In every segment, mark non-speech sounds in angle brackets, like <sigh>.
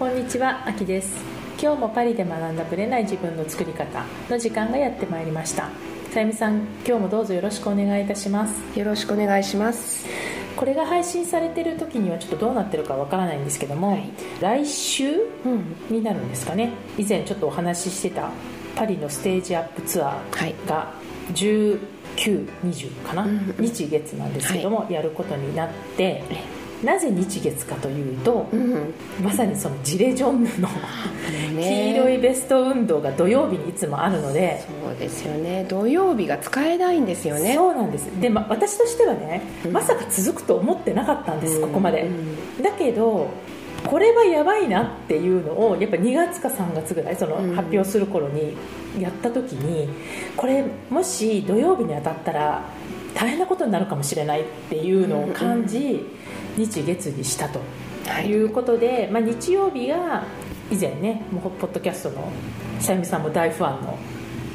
こんにちは、あきです。今日もパリで学んだブレない自分の作り方の時間がやってまいりました。さゆみさん、今日もどうぞよろしくお願いいたします。よろしくお願いします。これが配信されてる時にはちょっとどうなってるかわからないんですけども、はい、来週？になるんですかね。以前ちょっとお話ししてたパリのステージアップツアーが1920かな、日月なんですけども、はい、やることになってなぜ日月かというと、うん、まさにそのジレジョンヌの <laughs> 黄色いベスト運動が土曜日にいつもあるのでそうですよね。土曜日が使えないんですよね。そうなんです。で、ま、私としてはね、まさか続くと思ってなかったんです、ここまで、だけどこれはやばいなっていうのをやっぱ2月か3月ぐらいその発表する頃にやった時にこれもし土曜日に当たったら大変なことになるかもしれないっていうのを感じ、日月にしたということで、はい、まあ、日曜日が以前ねもうポッドキャストのさゆみさんも大ファンの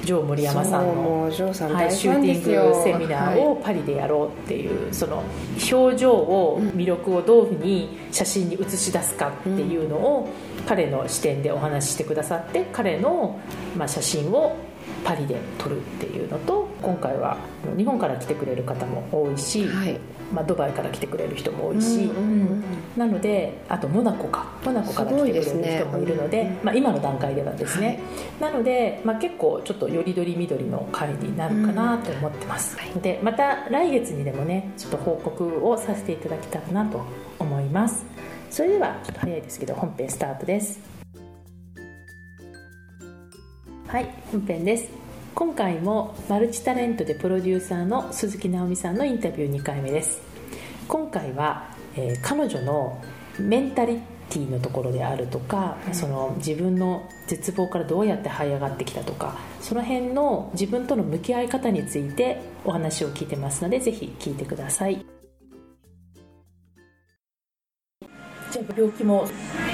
城森山さんのはい、シューティングセミナーをパリでやろうっていう、はい、その表情を魅力をどういうふうに写真に写し出すかっていうのを、彼の視点でお話ししてくださって彼の、まあ、写真をパリで撮るっていうのと今回は日本から来てくれる方も多いし、はい、まあ、ドバイから来てくれる人も多いし、うんうんうん、なのであとモナコかモナコから来てくれる人もいるので、ね、まあ、今の段階ではですね、はい、なので、まあ、結構ちょっとよりどりみどりの回になるかなと思ってます、うん、でまた来月にでもねちょっと報告をさせていただきたいなと思います。それではちょっと早いですけど本編スタートですはい本編です。今回もマルチタレントでプロデューサーの鈴木直美さんのインタビュー2回目です。今回は、えー、彼女のメンタリティのところであるとか、うん、その自分の絶望からどうやって這い上がってきたとかその辺の自分との向き合い方についてお話を聞いてますのでぜひ聞いてください。じゃあ病気も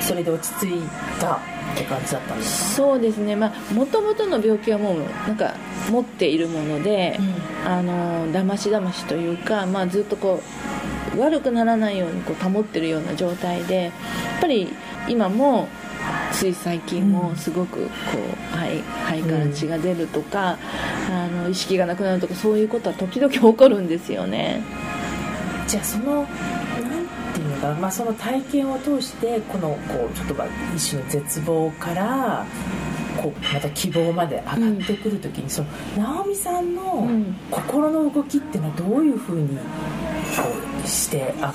それで落ち着いたって感じだったんですか？そうですね。まあもともとの病気はもうなんか持っているもので、うん、あのだましだましというか、まあ、ずっとこう悪くならないようにこう保ってるような状態でやっぱり今もつい最近もすごくこう肺肺から血が出るとか、うん、あの意識がなくなるとかそういうことは時々起こるんですよね。じゃあそのか、まあ、その体験を通してこのこうちょっと一種の絶望からこうまた希望まで上がってくる時に、うん、その直美さんの心の動きっていうのはどういうふうにこうして上がっ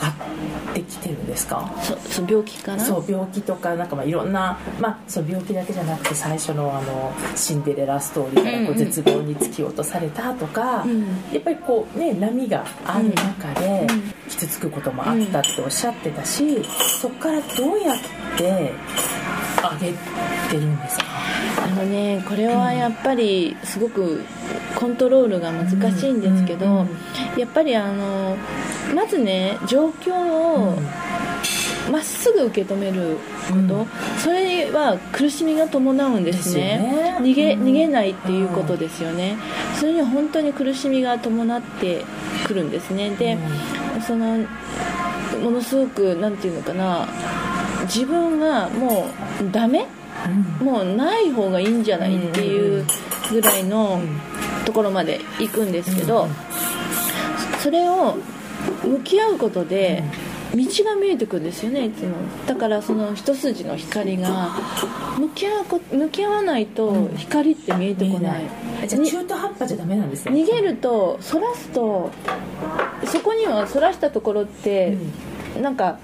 てきてるんですか？そ病気から？そう病気とかなんかまあいろんな、まあ、その病気だけじゃなくて最初のあのシンデレラストーリーからこう絶望に突き落とされたとか、うん、やっぱりこうね波がある中で傷つくこともあったっておっしゃってたし、そこからどうやって上げてるんですか？あのねこれはやっぱりすごくコントロールが難しいんですけど、やっぱりあのまずね状況をまっすぐ受け止めること、うん、それは苦しみが伴うんですね、ね、逃げ逃げないっていうことですよね、うん、それには本当に苦しみが伴ってくるんですね。で、うん、そのものすごく何て言うのかな自分がもうダメ、もうない方がいいんじゃないっていうぐらいのところまで行くんですけど、それを向き合うことで道が見えてくるんですよねいつも。だからその一筋の光が向き合うこ向き合わないと光って見えてこない、うん、じゃあ中途半端じゃダメなんですね逃げるとそらすとそこにはそらしたところって、うん、なんか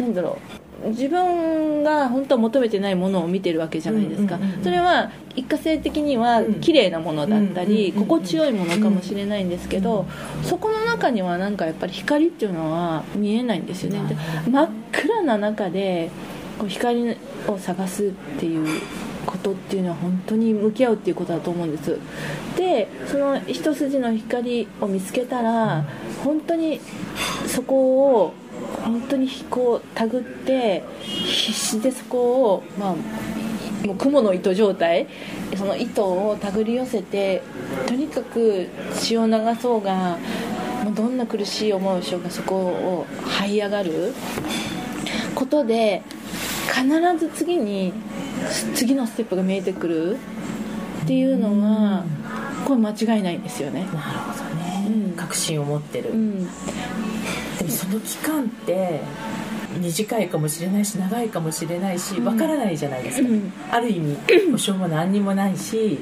なんだろう自分が本当は求めてないものを見てるわけじゃないですか、それは一過性的には綺麗なものだったり、心地よいものかもしれないんですけど、そこの中にはなんかやっぱり光っていうのは見えないんですよね。で真っ暗な中でこう光を探すっていうことっていうのは本当に向き合うっていうことだと思うんです。でその一筋の光を見つけたら本当にそこを本当にこう手繰って必死でそこをまあもう雲の糸状態その糸を手繰り寄せてとにかく血を流そうがもうどんな苦しい思いをしようがそこを這い上がる。ことで帰必ず次に次のステップが見えてくる。っていうのはこれ間違いないんですよね。なるほどね、うん。確信を持ってる、うんでもその期間って短いかもしれないし長いかもしれないしわからないじゃないですか、うん。ある意味保証も何にもないし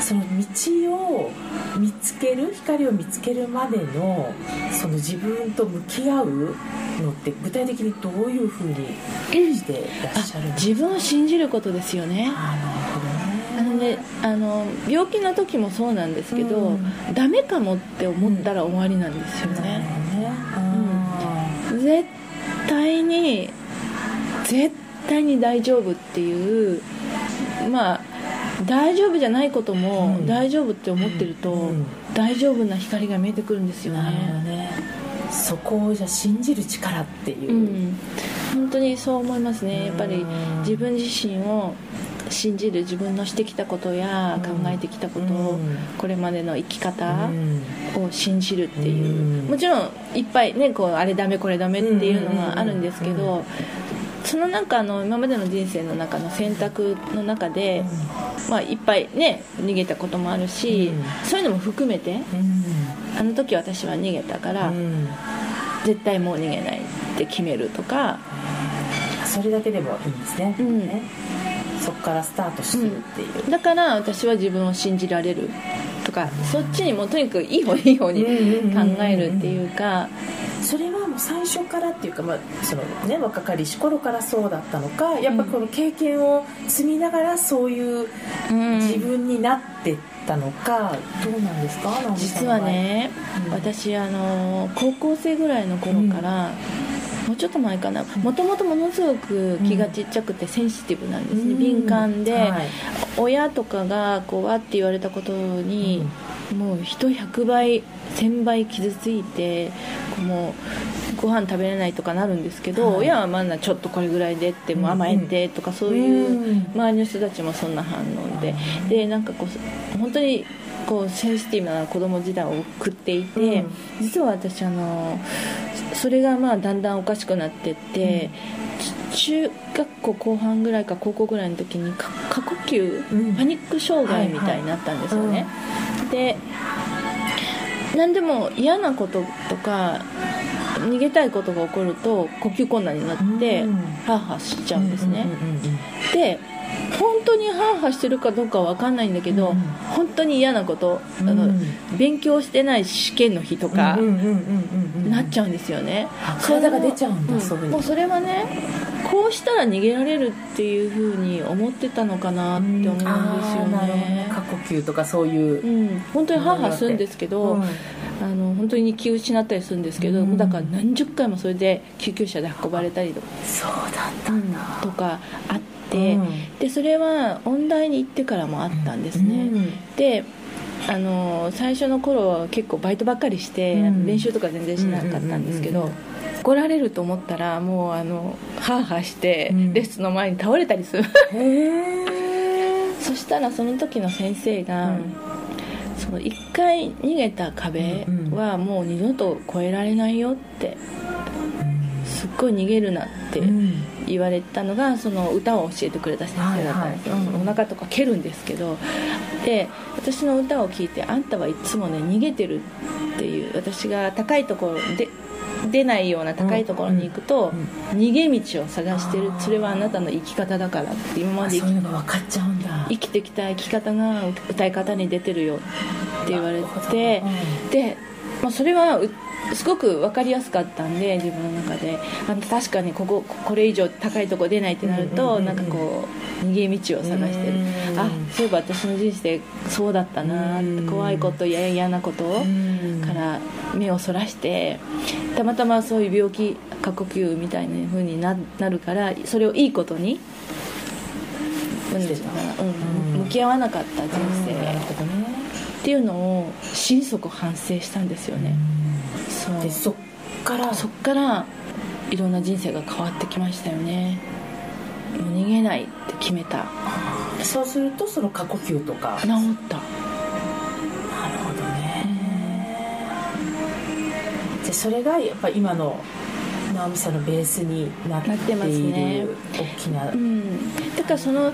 その道を見つける光を見つけるまでのその自分と向き合うのって具体的にどういうふうにしてらっしゃるんですか自分を信じることですよね。ああのねあの病気の時もそうなんですけど、うん。ダメかもって思ったら終わりなんですよね、ほどね絶対に絶対に大丈夫っていうまあ大丈夫じゃないこともうん。大丈夫って思ってると、うん。大丈夫な光が見えてくるんですよね。ね。そこをじゃあ信じる力っていう。う、ん。本当にそう思いますね。やっぱりうん。自分自身を信じる自分のしてきたことや考えてきたことをうん。これまでの生き方うん。を信じるっていう。うん。もちろんいっぱいねこうあれダメこれダメっていうのがあるんですけどその中あの今までの人生の中の選択の中で、まあ、いっぱいね逃げたこともあるし、うん。そういうのも含めてあの時私は逃げたから、うん。絶対もう逃げないって決めるとか、それだけでもいいんですね,、うん。ねそこからスタートするっていう、だから私は自分を信じられるとかそっちにもうとにかくいい方いい方に考えるっていうかそれはもう最初からっていうか、まあそのね、若かりし頃からそうだったのかやっぱこの経験を積みながらそういううん。自分になってったのか、どうなんですか？実はね、うん。私あの高校生ぐらいの頃から、もうちょっと前かな。もともとものすごく気がちっちゃくてセンシティブなんですね、うん。敏感で、はい。親とかがこうわって言われたことに、もう人100倍1000倍傷ついてこうもうご飯食べれないとかなるんですけど、はい。親はまだちょっとこれぐらいでってもう甘えてとかそういううん周りの人たちもそんな反応で。でなんかこう本当にこうセンシティブな子供時代を送っていて、うん。実は私あのそれがまあだんだんおかしくなってって、中学校後半ぐらいか高校ぐらいの時にか過呼吸、うん。パニック障害みたいになったんですよね、で何でも嫌なこととか逃げたいことが起こると呼吸困難になって、うん。ハーハーしちゃうんですね、うんうんうんうん。で本当にハーハーしてるかどうかは分かんないんだけど、うん。本当に嫌なこと、あのうん。勉強してない試験の日とか、なっちゃうんですよね。体が出ちゃうんだん。そうもうそれはねこうしたら逃げられるっていうふうに思ってたのかなって思うんですよね。過呼吸とかそういう。う、ん、本当にハーハーするんですけど、うん。あの本当に気を失ったりするんですけど、うん。だから何十回もそれで救急車で運ばれたりとか,、そうだったんだ、とかあって、うん。でそれは音大に行ってからもあったんですね、うん。であの最初の頃は結構バイトばっかりして、練習とか全然しなかったんですけど、怒られると思ったらもうあのハーハーして、うん。レッスンの前に倒れたりする。<laughs> そしたらその時の先生が、うん。その一回逃げた壁はもう二度と越えられないよってすっごい逃げるなって言われたのがその歌を教えてくれた先生だったんですよ、はいはい。うんお腹とか蹴るんですけどで私の歌を聴いて「あんたはいつもね逃げてる」っていう私が高いところで出ないような高いところに行くと、逃げ道を探してる。それはあなたの生き方だからって今まで生きそういうのが分かっちゃうんだ。生きてきた生き方が歌い方に出てるよって言われて、で、まあ、それはうすごく分かりやすかったんで自分の中で。あ確かにこここれ以上高いとこ出ないってなるうんうんうん。なんかこう逃げ道を探してる。うんあそういえば私の人生そうだったな怖いことや嫌なことうんから目をそらしてたまたまそういう病気過呼吸みたいな風にななるからそれをいいことにうんうん。向き合わなかった人生。っていうのを心底反省したんですよね、でそっから。そっからいろんな人生が変わってきましたよね。もう逃げないって決めた。そうするとその過呼吸とか。治った。なるほどね。じゃあそれがやっぱ今の直美さんのベースになってなってますいね。る大きな、うん、だからその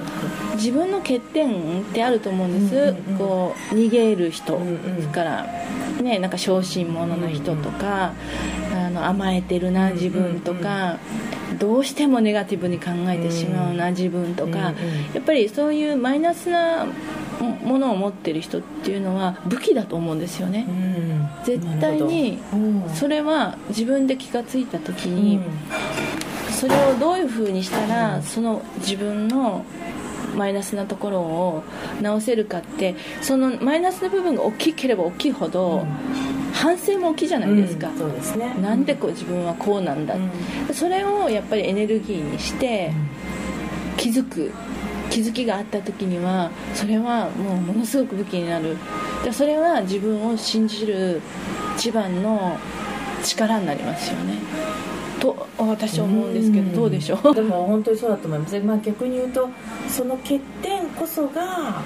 自分の欠点ってあると思うんです、うんうんうん。こう逃げる人、うんうん。からねなんか小心者の人とか、あの甘えてるな自分とか、どうしてもネガティブに考えてしまうな自分とか、うんうん。やっぱりそういうマイナスなものを持ってる人っていうのは武器だと思うんですよね、うん。絶対にそれは自分で気がついた時に、それをどういうふうにしたら、その自分のマイナスなところを直せるかってそのマイナスな部分が大きければ大きいほど、反省も大きいじゃないですか、うんそうですね。なんでこう自分はこうなんだ、うん。それをやっぱりエネルギーにして気づく気づきがあった時にはそれはもうものすごく武器になる。でそれは自分を信じる一番の力になりますよね。と私は思うんですけどどうでしょう？<laughs> でも本当にそうだと思います、まあ、逆に言うとその欠点こそが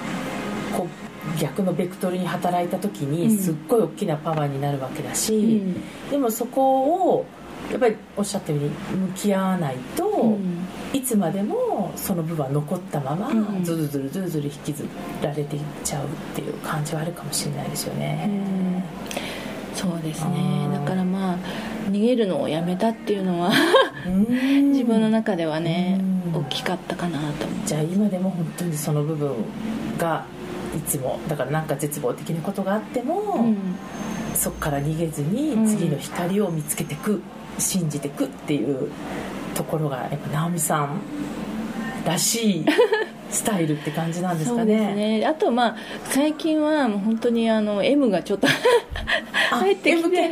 こう逆のベクトルに働いた時うん。にすっごい大きなパワーになるわけだし、うん。でもそこをやっぱりおっしゃったように向き合わないと、うんいつまでもその部分は残ったまま、うんずるずるずるずる引きずられていっちゃうっていう感じはあるかもしれないですよね。そうですあねー。だからまあ逃げるのをやめたっていうのはうん。自分の中ではねうん。大きかったかなと思う。じゃあ今でも本当にその部分がいつもだからなんか絶望的なことがあっても、うん。そこから逃げずにうん次の光を見つけてく、信じてくっていうところがやっぱ直美さんらしい <laughs> スタイルって感じなんですかね。ね。あとまあ最近はもう本当にあの M がちょっとあ入ってきて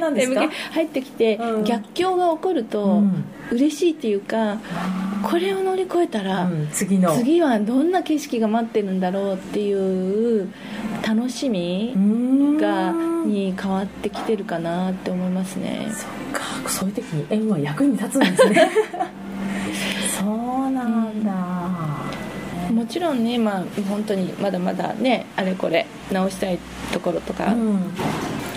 入ってきて、うん。逆境が起こるとうん。嬉しいっていうか、これを乗り越えたら、うん次の。次はどんな景色が待ってるんだろうっていう楽しみがに変わってきてるかなって思いますね。そっか。そういう時に M は役に立つんですね。<laughs> そうなんだ、もちろんね、まあ、本当にまだまだねあれこれ直したいところとか、うん。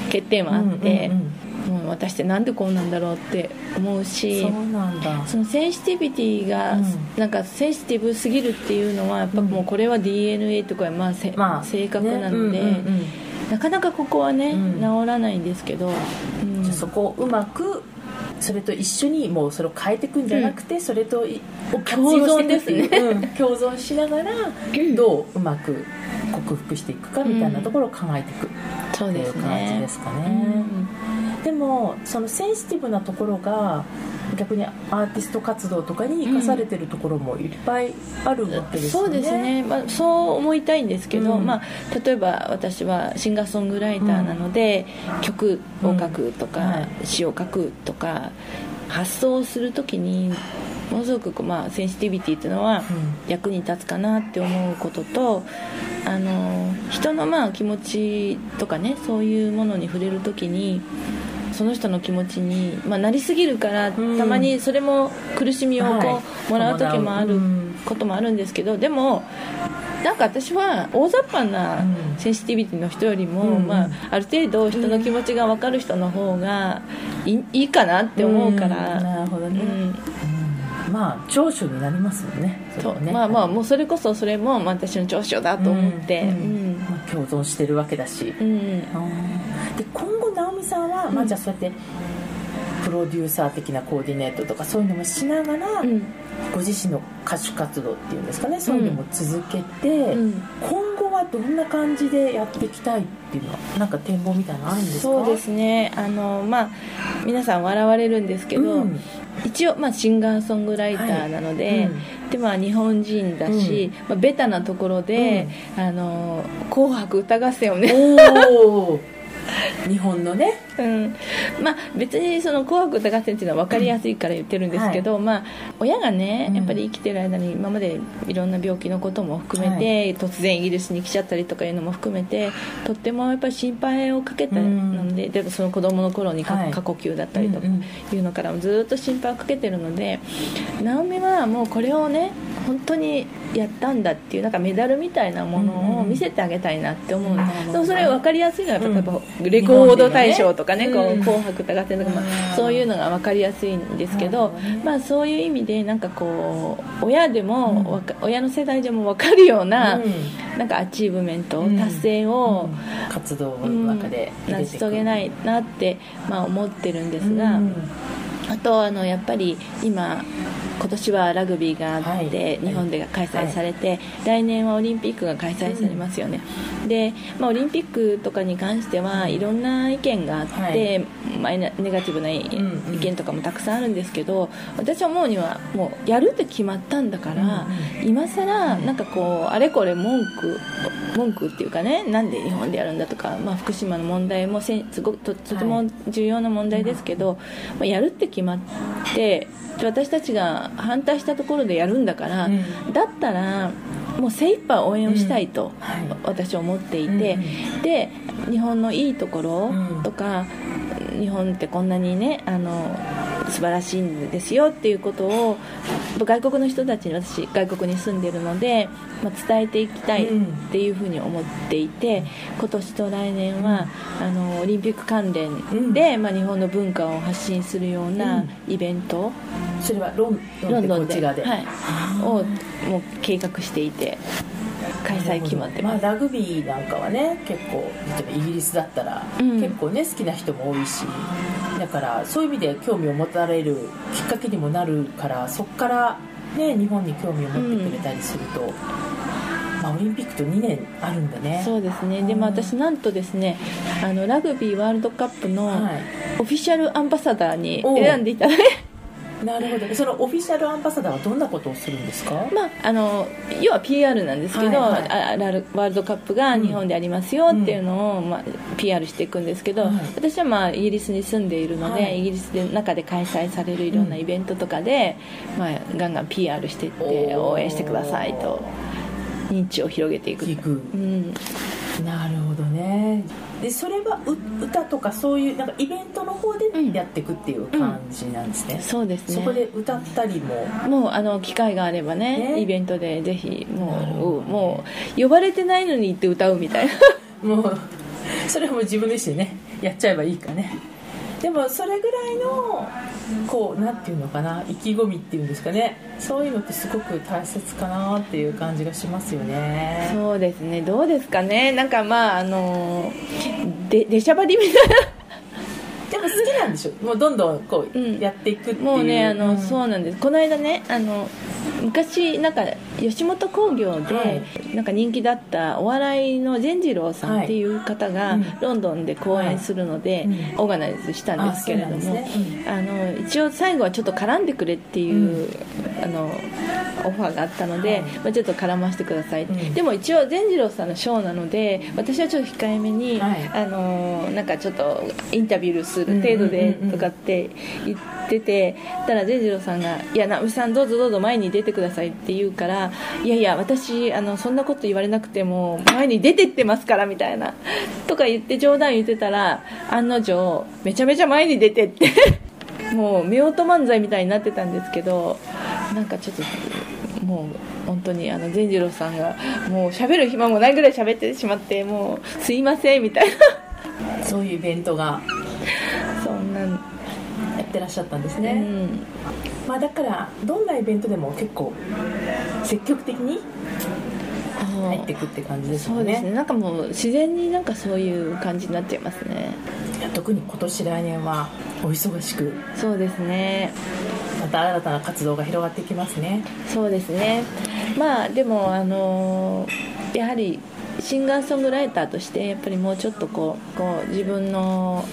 欠点はあって、うんうんうんもう私ってなんでこうなんだろうって思うしそうなんだ。そのセンシティビティが、うん。なんかセンシティブすぎるっていうのはやっぱもうこれは DNA とか、まあせまあ性格なので、ね。うんうんうん。なかなかここはね、うん。治らないんですけど、うん。そこをうまくそれと一緒にもうそれを変えていくんじゃなくて、それといを活用していくっていう共うん。共存しながらどううまく克服していくかみたいなところを考えていくっていうそうですね。感じですかね。でもそのセンシティブなところが逆にアーティスト活動とかに生かされてるところもいっぱいあるわけですよね。そうですね、まあ、そう思いたいんですけど、うん。まあ、例えば私はシンガーソングライターなので、曲を書くとか、詩を書くとか発想するときにものすごくまあ、センシティビティっていうのは役に立つかなって思うこととあの人のまあ気持ちとかねそういうものに触れるときにその人の気持ちに、まあ、なりすぎるから、ん。たまにそれも苦しみをこう、はい。もらう時もあるうんこともあるんですけどでもなんか私は大雑把なうんセンシティビティの人よりも、うん。まあ、ある程度人の気持ちが分かる人の方がいいいいかなって思うから、ん。なるほどね、うん。うん。まあ長所になりますもんね。そね。まあまあもうそれこそそれもまあ私の長所だと思って、まあ共存してるわけだし、うんで今後直美さんは、まあ、じゃあそうやってプロデューサー的なコーディネートとかそういうのもしながら、うん。ご自身の歌手活動っていうんですかねそういうのも続けて、うん。今後はどんな感じでやっていきたいっていうのはなんか展望みたいなのあるんですか？そうですね。あのまあ皆さん笑われるんですけど、うん。一応、まあ、シンガーソングライターなので、はいうん。でまあ、日本人だし、まあ、ベタなところで「あの紅白歌合戦」をね、<laughs> 日本のね。うん。まあ、別にその「紅白歌合戦」っていうのは分かりやすいから言ってるんですけど、まあ、親がねうん。やっぱり生きてる間に今までいろんな病気のことも含めて、突然イギリスに来ちゃったりとかいうのも含めてとってもやっぱり心配をかけたので,、でその子供の頃に過呼吸だったりとかうんうんいうのからもずっと心配をかけてるので直美はもうこれをね本当にやったんだっていうなんかメダルみたいなものを見せてあげたいなって思う、でもそれ分かりやすいのはやっぱ、レコード大賞とかね「こう紅白歌合戦」とか、まあ、そういうのが分かりやすいんですけど、まあ、そういう意味でなんかこう親でも、親の世代でも分かるような,、なんかアチーブメント、達成を、活動の中で成し遂げないなって、まあ、思ってるんですが。あとあのやっぱり今今年はラグビーがあって、日本で開催されて、来年はオリンピックが開催されますよね、で、まあ、オリンピックとかに関してはいろんな意見があって、まあ、ネガティブな意見とかもたくさんあるんですけど私は思うにはもうやるって決まったんだから、今更なんかこうあれこれ文句文句っていうかねなんで日本でやるんだとか、まあ、福島の問題もせすごととても重要な問題ですけど、まあ、やるって決まって私たちが反対したところでやるんだから、うん、だったらもう精一杯応援をしたいと、私は思っていて、で日本のいいところとか、日本ってこんなにねあの素晴らしいんですよっていうことを外国の人たちに私外国に住んでるので、まあ、伝えていきたいっていうふうに思っていて、今年と来年はあのオリンピック関連で、まあ、日本の文化を発信するようなイベント、それはロンドンで。はい、をもう計画していて開催決まってます、まあ、ラグビーなんかはね結構例えばイギリスだったら、うん、結構ね好きな人も多いしだからそういう意味で興味を持たれるきっかけにもなるからそこからね日本に興味を持ってくれたりすると、うん。まあ、オリンピックと2年あるんだね。そうですね。でも私なんとですねあのラグビーワールドカップのオフィシャルアンバサダーに選んでいただいて、<laughs> なるほど。そのオフィシャルアンバサダーはどんなことをするんですか、まあ、あの要は PR なんですけど、はいはい、ワールドカップが日本でありますよっていうのを、まあ、PR していくんですけど、はい、私は、まあ、イギリスに住んでいるので、はい、イギリスで中で開催されるいろんなイベントとかで、うん、まあ、ガンガン PR していって応援してくださいと認知を広げていく。いく。うん。なるほどねでそれは歌とかそういうなんかイベントの方でやっていくっていう感じなんですね、うん。うん、そうですね。そこで歌ったりも？もうあの機会があればね、ね、イベントでぜひもうもう呼ばれてないのに行って歌うみたいな。<laughs> もうそれも自分でしてねやっちゃえばいいかねでもそれぐらいのこうなんていうのかな意気込みっていうんですかね。そういうのってすごく大切かなっていう感じがしますよね。そうですね。どうですかね。なんかまああので出しゃばりみたいな。でも好きなんでしょ？もうどんどんこうやっていくっていう、うん、もうねあの、うん、そうなんです。この間ねあの昔なんか吉本興業でなんか人気だったお笑いの善次郎さんっていう方がロンドンで公演するのでオーガナイズしたんですけれどもあの一応最後はちょっと絡んでくれっていうあのオファーがあったのでまあちょっと絡ませてください。でも一応善次郎さんのショーなので私はちょっと控えめにあのなんかちょっとインタビューする程度でとかって言っててたら善次郎さんが「いや直美さんどうぞどうぞ前に出てください」って言うから「いやいや私あのそんなこと言われなくても前に出てってますから」みたいなとか言って冗談言ってたら案の定めちゃめちゃ前に出てってもう夫婦漫才みたいになってたんですけどなんかちょっともう本当にあの善次郎さんがもう喋る暇もないぐらい喋ってしまってもうすいませんみたいな。そういうイベントがそんなやってらっしゃったんですね、うん。まあ、だからどんなイベントでも結構積極的に入っていくって感じですね。そうですね。なんかもう自然になんかそういう感じになっちゃいますね特に今年来年はお忙しく。そうですね。また新たな活動が広がってきますね。そうですね。まあでもあのやはりシンガーソングライターとしてやっぱりもうちょっとこうこう自分の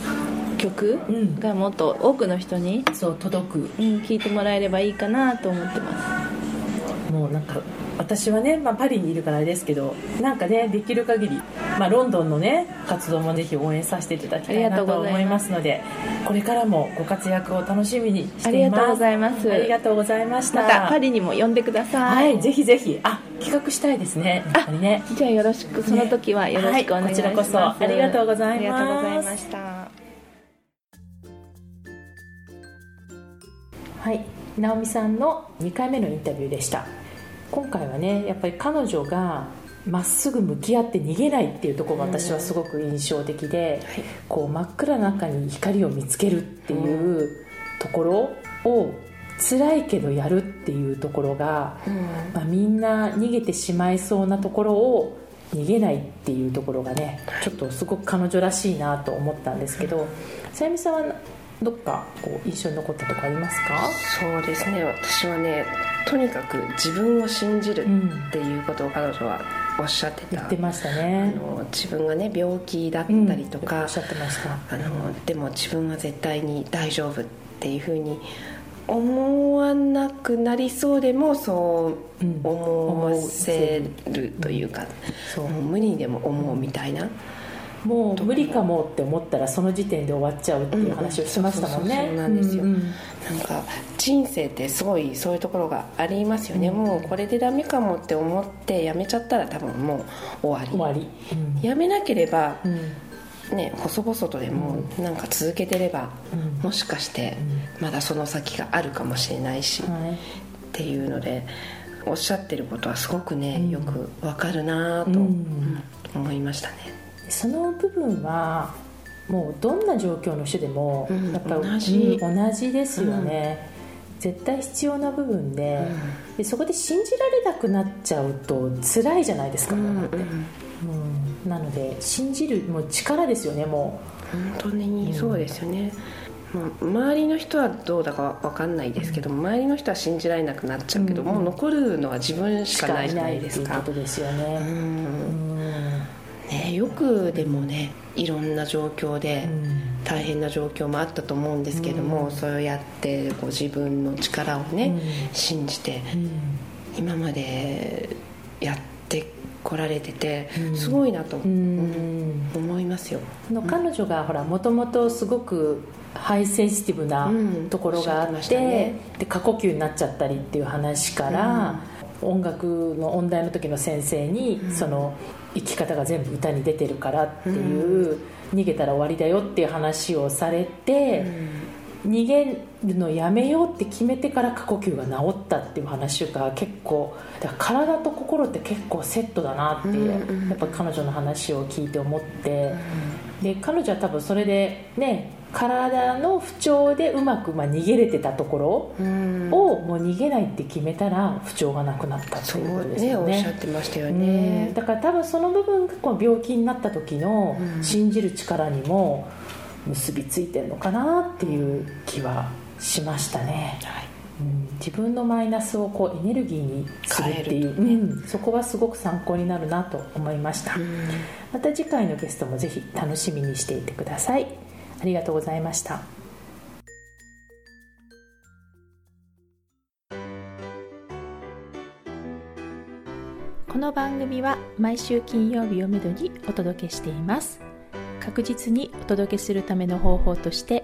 曲がもっと多くの人に、そう届く、うん、聞いてもらえればいいかなと思ってます。もうなんか私はね、まあ、パリにいるからあれですけどなんかねできる限り、まあ、ロンドンのね活動もぜひ応援させていただきたいなと思いますのでこれからもご活躍を楽しみにしています。ありがとうございます。ありがとうございました。またパリにも呼んでください。はいぜひぜひ。あ企画したいですね。やっぱりね。じゃあよろしくその時はよろしくお願いします、ねはい、こちらこそ。ありがとうございます。ありがとうございました。はい直美さんの2回目のインタビューでした今回はねやっぱり彼女がまっすぐ向き合って逃げないっていうところが私はすごく印象的で、はい。こう真っ暗な中に光を見つけるっていうところを辛いけどやるっていうところが、まあ、みんな逃げてしまいそうなところを逃げないっていうところがねちょっとすごく彼女らしいなと思ったんですけどさゆみさんはどっかこう印象に残ったとこありますか？そうですね。私はねとにかく自分を信じるっていうことを彼女はおっしゃってた、言ってましたあねの自分がね病気だったりとか、うんおっしゃってました。あのでも自分は絶対に大丈夫っていうふうに思わなくなりそうでもそううん思わせるというか、そう。もう無理にでも思うみたいな、もう無理かもって思ったらその時点で終わっちゃうっていう話をしましたもんね。うんそうそうそうなんですよ。うんうんなんか人生ってすごいそういうところがありますよね、もうこれでダメかもって思ってやめちゃったら多分もう終終わわりりやめなければうん。うんね細々とでもなんか続けてれば、うん。もしかしてまだその先があるかもしれないし、っはい。ていうのでおっしゃってることはすごくね、うん。よくわかるなと、うんうん。思いましたねその部分はもうどんな状況の人でもうんやっぱり、同じ。うん同じですよね、絶対必要な部分で,、でそこで信じられなくなっちゃうと辛いじゃないですか、うんって。うん。なので信じるもう力ですよねも本当にそうですよね、周りの人はどうだかわかんないですけど、周りの人は信じられなくなっちゃうけど、うん。もう残るのは自分うしかないじゃないですか。っていうことですようね、ん。うんね、よくでもねいろんな状況でうん。大変な状況もあったと思うんですけども、うん。そうやってこう自分の力をね、うん。信じてうん。今までやってこられてて、うん。すごいなと、うん。思いますよ。あの彼女がほらもともとすごくハイセンシティブなうん。ところがあおってで過呼吸になっちゃったりっていう話から、音楽の音大の時の先生に、その生き方が全部歌に出てるからっていう、逃げたら終わりだよっていう話をされて、逃げるのやめようって決めてから過呼吸が治ったっていう話が結構だから体と心って結構セットだなって、やっぱ彼女の話を聞いて思って、で彼女は多分それでね体の不調でうまくまあ逃げれてたところうん。をもう逃げないって決めたら不調がなくなったってそいうことうねですよね。おっしゃってましたようん。ね。だから多分その部分がこの病気になった時のうん。信じる力にも結びついてるのかなっていう気はしましたね、はいうん自分のマイナスをこうエネルギーにするっていう、変えうん、そこはすごく参考になるなと思いました、また次回のゲストもぜひ楽しみにしていてください。ありがとうございました。この番組は毎週金曜日をめどにお届けしています。確実にお届けするための方法として